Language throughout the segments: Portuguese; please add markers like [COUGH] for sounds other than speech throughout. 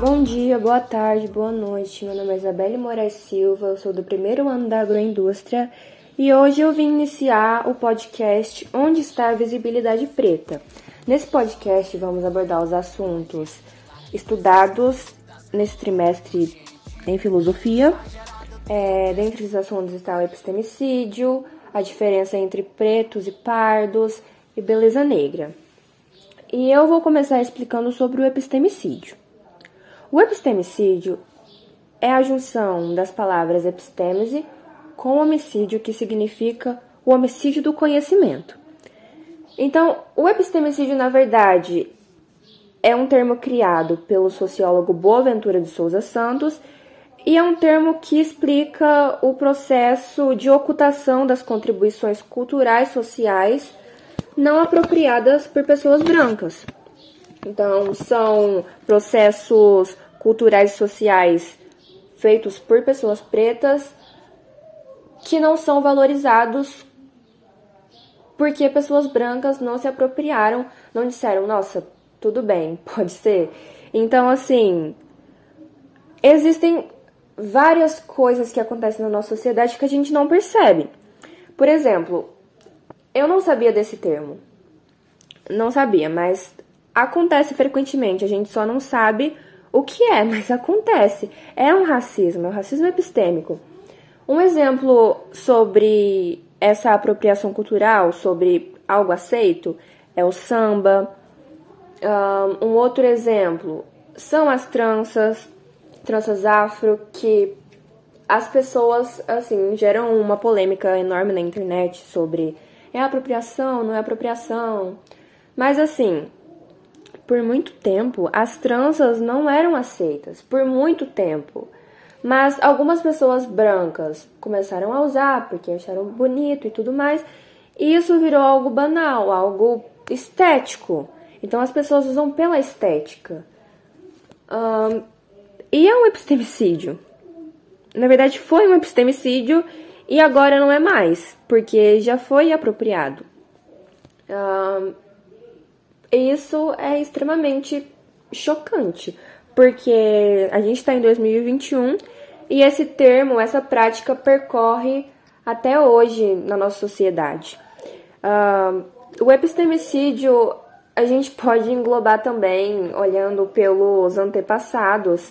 Bom dia, boa tarde, boa noite. Meu nome é Isabelle Moraes Silva, eu sou do primeiro ano da agroindústria e hoje eu vim iniciar o podcast Onde está a Visibilidade Preta. Nesse podcast vamos abordar os assuntos estudados nesse trimestre em filosofia. É, dentre os assuntos está o epistemicídio, a diferença entre pretos e pardos e beleza negra. E eu vou começar explicando sobre o epistemicídio. O epistemicídio é a junção das palavras epistêmese com homicídio, que significa o homicídio do conhecimento. Então, o epistemicídio, na verdade, é um termo criado pelo sociólogo Boaventura de Souza Santos e é um termo que explica o processo de ocultação das contribuições culturais sociais não apropriadas por pessoas brancas. Então, são processos culturais e sociais feitos por pessoas pretas que não são valorizados porque pessoas brancas não se apropriaram, não disseram, nossa, tudo bem, [LAUGHS] pode ser. Então, assim, existem várias coisas que acontecem na nossa sociedade que a gente não percebe. Por exemplo, eu não sabia desse termo. Não sabia, mas acontece frequentemente, a gente só não sabe o que é, [LAUGHS] mas acontece. É um racismo, é um racismo epistêmico. Um exemplo sobre essa apropriação cultural, sobre algo aceito, é o samba. Um outro exemplo são as tranças, tranças afro, que as pessoas, assim, geram uma polêmica enorme na internet sobre é apropriação, não é apropriação. Mas, assim, por muito tempo, as tranças não eram aceitas. Por muito tempo. Mas algumas pessoas brancas começaram a usar porque acharam bonito e tudo mais. E isso virou algo banal, algo estético. Então as pessoas usam pela estética. Um, e é um epistemicídio. Na verdade, foi um epistemicídio e agora não é mais, porque já foi apropriado. Um, isso é extremamente chocante, porque a gente está em 2021 e esse termo, essa prática percorre até hoje na nossa sociedade. Uh, o epistemicídio a gente [LAUGHS] pode englobar também, olhando pelos antepassados.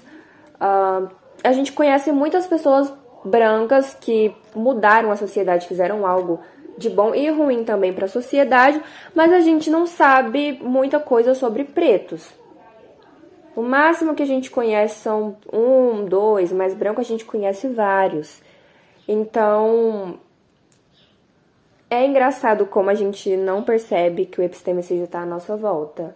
Uh, a gente conhece muitas pessoas brancas que mudaram a sociedade, fizeram algo de bom e ruim também para a sociedade, mas a gente não sabe muita coisa sobre pretos. O máximo que a gente conhece são um, dois, mas branco a gente conhece vários. Então, é engraçado como a gente não percebe que o epistemicídio está à nossa volta.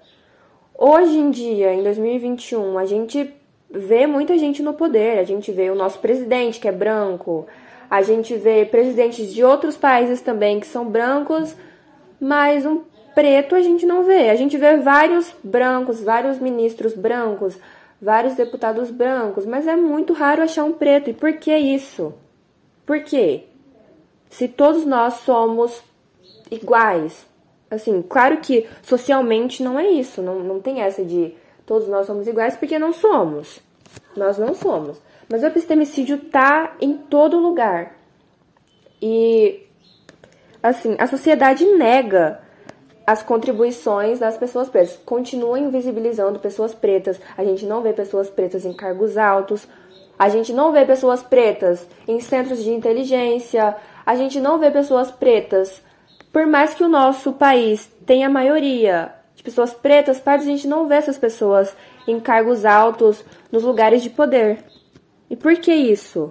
Hoje em dia, em 2021, a gente vê muita gente no poder. A gente vê o nosso presidente, que é branco. A gente vê presidentes de outros países também que são brancos, mas um preto a gente não vê. A gente vê vários brancos, vários ministros brancos, vários deputados brancos, mas é muito raro achar um preto. E por que isso? Por quê? Se todos nós somos iguais. Assim, claro que socialmente não é isso, não, não tem essa de todos nós somos iguais, porque não somos. Nós não somos. Mas o epistemicídio tá em todo lugar. E assim, a sociedade nega as contribuições das pessoas pretas. Continua invisibilizando pessoas pretas. A gente não vê pessoas pretas em cargos altos. A gente não vê pessoas pretas em centros de inteligência. A gente não vê pessoas pretas. Por mais que o nosso país tenha a maioria de pessoas pretas, partes a gente não vê essas pessoas em cargos altos, nos lugares de poder. E por que isso?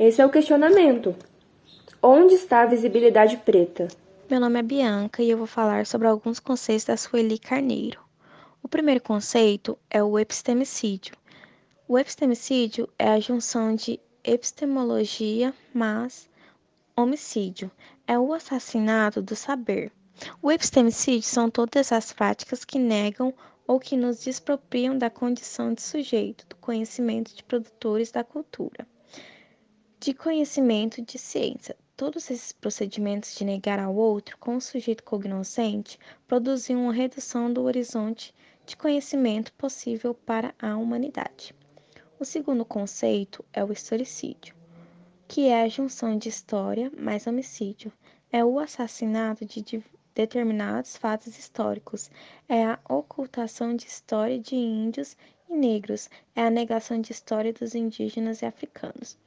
Esse é o questionamento. Onde está a visibilidade preta? Meu nome é Bianca e eu vou falar sobre alguns conceitos da Sueli Carneiro. O primeiro conceito é o epistemicídio. O epistemicídio é a junção de epistemologia mais homicídio, é o assassinato do saber. O epistemicídio são todas as práticas que negam ou que nos despropriam da condição de sujeito, do conhecimento de produtores da cultura, de conhecimento de ciência. Todos esses procedimentos de negar ao outro, com o sujeito cognoscente, produziam uma redução do horizonte de conhecimento possível para a humanidade. O segundo conceito é o historicídio, que é a junção de história mais homicídio. É o assassinato de determinados fatos históricos, é a ocultação de história de índios e negros, é a negação de história dos indígenas e africanos.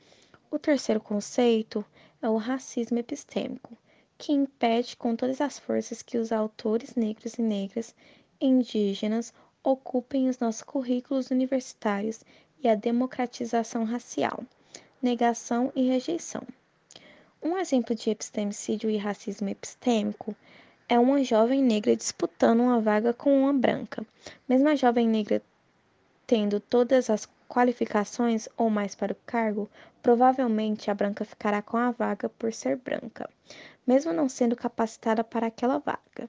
O terceiro conceito é o racismo epistêmico, que impede com todas as forças que os autores negros e negras indígenas ocupem os nossos currículos universitários e a democratização racial, negação e rejeição. Um exemplo de epistemicídio e racismo epistêmico é uma jovem negra disputando uma vaga com uma branca. Mesmo a jovem negra tendo todas as qualificações ou mais para o cargo, provavelmente a branca ficará com a vaga por ser branca, mesmo não sendo capacitada para aquela vaga.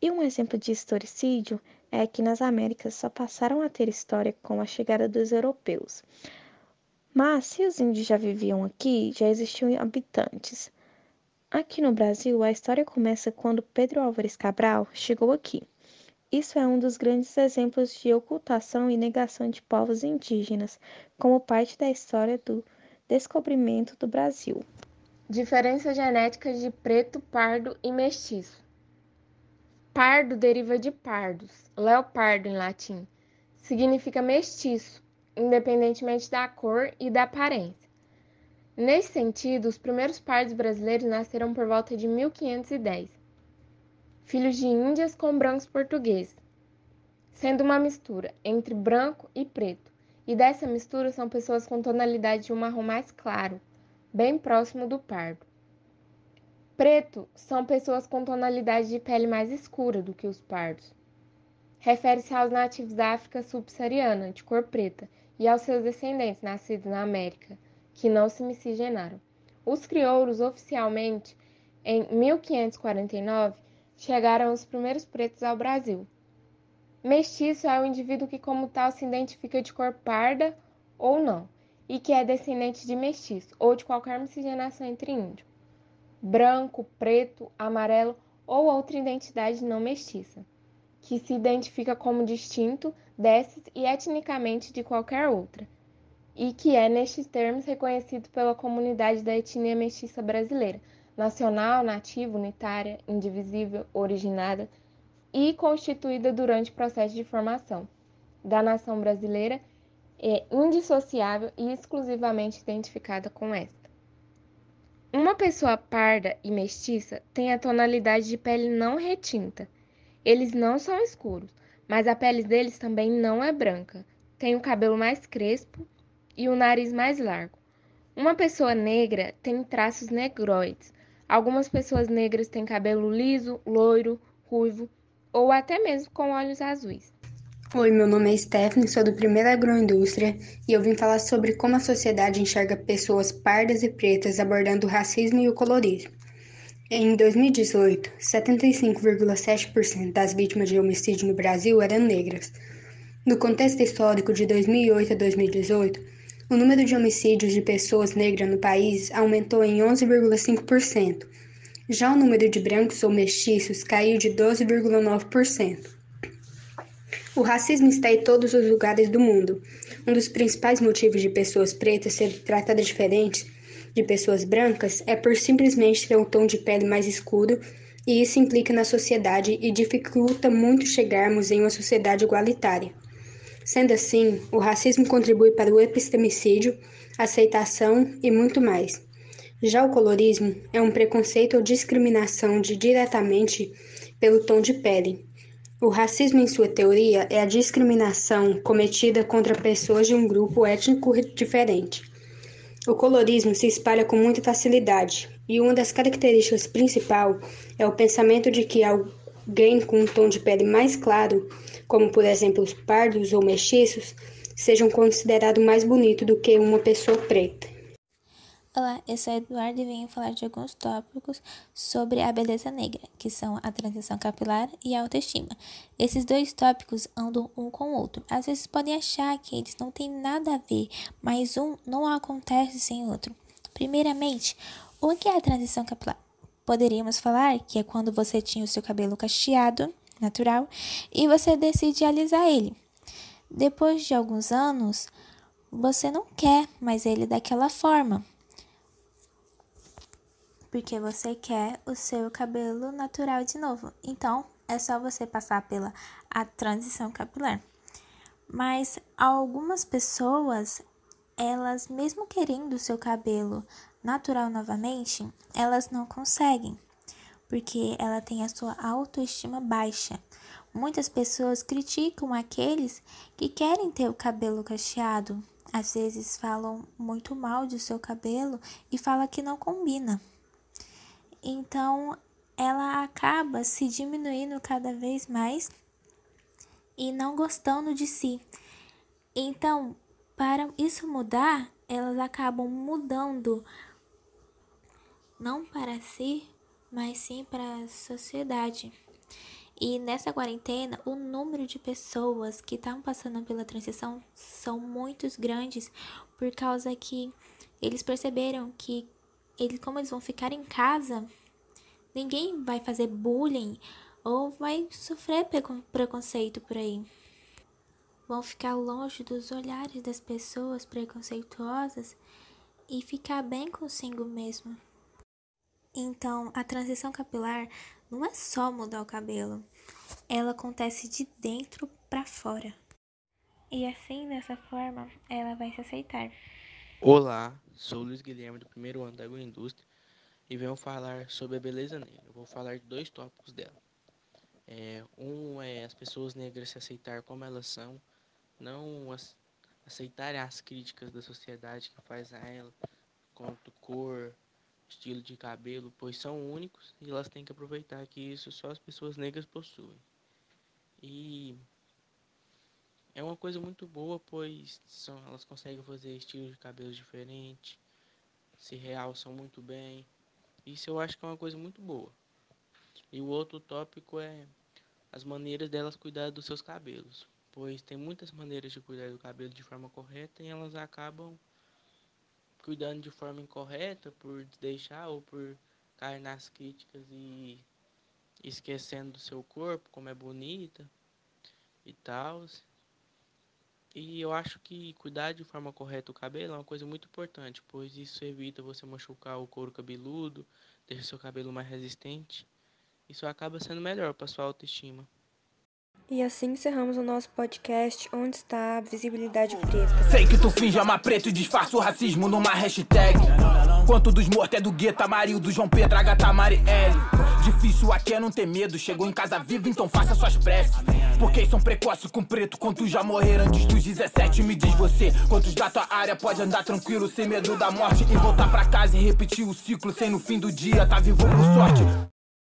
E um exemplo de historicídio é que nas Américas só passaram a ter história com a chegada dos europeus. Mas se os índios já viviam aqui, já existiam habitantes. Aqui no Brasil, a história começa quando Pedro Álvares Cabral chegou aqui. Isso é um dos grandes exemplos de ocultação e negação de povos indígenas, como parte da história do descobrimento do Brasil. Diferença genética de preto, pardo e mestiço. Pardo deriva de pardos, leopardo em latim. Significa mestiço, independentemente da cor e da aparência. Nesse sentido, os primeiros pardos brasileiros nasceram por volta de 1510, filhos de índias com brancos portugueses, sendo uma mistura entre branco e preto, e dessa mistura são pessoas com tonalidade de um marrom mais claro, bem próximo do pardo. Preto são pessoas com tonalidade de pele mais escura do que os pardos. Refere-se aos nativos da África subsaariana, de cor preta, e aos seus descendentes nascidos na América, que não se miscigenaram. Os crioulos, oficialmente, em 1549, chegaram os primeiros pretos ao Brasil. Mestiço é o indivíduo que, como tal, se identifica de cor parda ou não, e que é descendente de mestiço ou de qualquer miscigenação entre índio, branco, preto, amarelo ou outra identidade não mestiça, que se identifica como distinto desses e etnicamente de qualquer outra, e que é, nestes termos, reconhecido pela comunidade da etnia mestiça brasileira, nacional, nativa, unitária, indivisível, originada e constituída durante o processo de formação da nação brasileira, é indissociável e exclusivamente identificada com esta. Uma pessoa parda e mestiça tem a tonalidade de pele não retinta. Eles não são escuros, mas a pele deles também não é branca. Tem o cabelo mais crespo e o nariz mais largo. Uma pessoa negra tem traços negroides. Algumas pessoas negras têm cabelo liso, loiro, ruivo ou até mesmo com olhos azuis. Oi, meu nome é Stephanie, sou do Primeiro Agroindústria e eu vim falar sobre como a sociedade enxerga pessoas pardas e pretas abordando o racismo e o colorismo. Em 2018, 75,7% das vítimas de homicídio no Brasil eram negras. No contexto histórico de 2008 a 2018, o número de homicídios de pessoas negras no país aumentou em 11,5%. Já o número de brancos ou mestiços caiu de 12,9%. O racismo está em todos os lugares do mundo. Um dos principais motivos de pessoas pretas serem tratadas diferentes de pessoas brancas é por simplesmente ter um tom de pele mais escuro, e isso implica na sociedade e dificulta muito chegarmos em uma sociedade igualitária. Sendo assim, o racismo contribui para o epistemicídio, aceitação e muito mais. Já o colorismo é um preconceito ou discriminação de diretamente pelo tom de pele. O racismo, em sua teoria, é a discriminação cometida contra pessoas de um grupo étnico diferente. O colorismo se espalha com muita facilidade, e uma das características principais é o pensamento de que alguém com um tom de pele mais claro como por exemplo os pardos ou mestiços, sejam considerados mais bonitos do que uma pessoa preta. Olá, eu sou Eduardo e venho falar de alguns tópicos sobre a beleza negra, que são a transição capilar e a autoestima. Esses dois tópicos andam um com o outro. Às vezes podem achar que eles não têm nada a ver, mas um não acontece sem o outro. Primeiramente, o que é a transição capilar? Poderíamos falar que é quando você tinha o seu cabelo cacheado, natural, e você decide alisar ele. Depois de alguns anos, você não quer mais ele daquela forma porque você quer o seu cabelo natural de novo. Então, é só você passar pela a transição capilar. Mas algumas pessoas, elas mesmo querendo o seu cabelo natural novamente, elas não conseguem, porque ela tem a sua autoestima baixa. Muitas pessoas criticam aqueles que querem ter o cabelo cacheado. Às vezes falam muito mal do seu cabelo e fala que não combina. Então, ela acaba se diminuindo cada vez mais e não gostando de si. Então, para isso mudar, elas acabam mudando não para si, mas sim para a sociedade. E nessa quarentena, o número de pessoas que estão passando pela transição são muitos grandes, por causa que eles perceberam que eles, como eles vão ficar em casa, ninguém vai fazer bullying ou vai sofrer preconceito por aí. Vão ficar longe dos olhares das pessoas preconceituosas e ficar bem consigo mesmo. Então, a transição capilar não é só mudar o cabelo, ela acontece de dentro para fora. E assim, dessa forma, ela vai se aceitar. Olá, sou Luiz Guilherme do primeiro ano da agroindústria e venho falar sobre a beleza negra. Vou falar de dois tópicos dela. É, um é as pessoas negras se aceitar como elas são, não as, aceitarem as críticas da sociedade que faz a ela quanto cor, estilo de cabelo, pois são únicos e elas têm que aproveitar que isso só as pessoas negras possuem. E é uma coisa muito boa, pois são, elas conseguem fazer estilos de cabelo diferentes, se realçam muito bem. Isso eu acho que é uma coisa muito boa. E o outro tópico é as maneiras delas cuidar dos seus cabelos, pois tem muitas maneiras de cuidar do cabelo de forma correta e elas acabam cuidando de forma incorreta por deixar ou por cair nas críticas e esquecendo do seu corpo, como é bonita e tal. E eu acho que cuidar de forma correta o cabelo é uma coisa muito importante, pois isso evita você machucar o couro cabeludo, deixa seu cabelo mais resistente. Isso acaba sendo melhor para sua autoestima. E assim encerramos o nosso podcast Onde está a visibilidade preta. Sei que tu finge amar preto e disfarça o racismo numa hashtag. Quanto dos mortos é do Guetta, Amarildo, João Pedro, Agatha, Marielle. Difícil aqui é não ter medo. Chegou em casa vivo, então faça suas preces. Porque são precoces com preto. Quantos já morreram antes dos 17? Me diz você. Quantos da tua área pode andar tranquilo, sem medo da morte? E voltar pra casa e repetir o ciclo. Sem no fim do dia, tá vivo por sorte.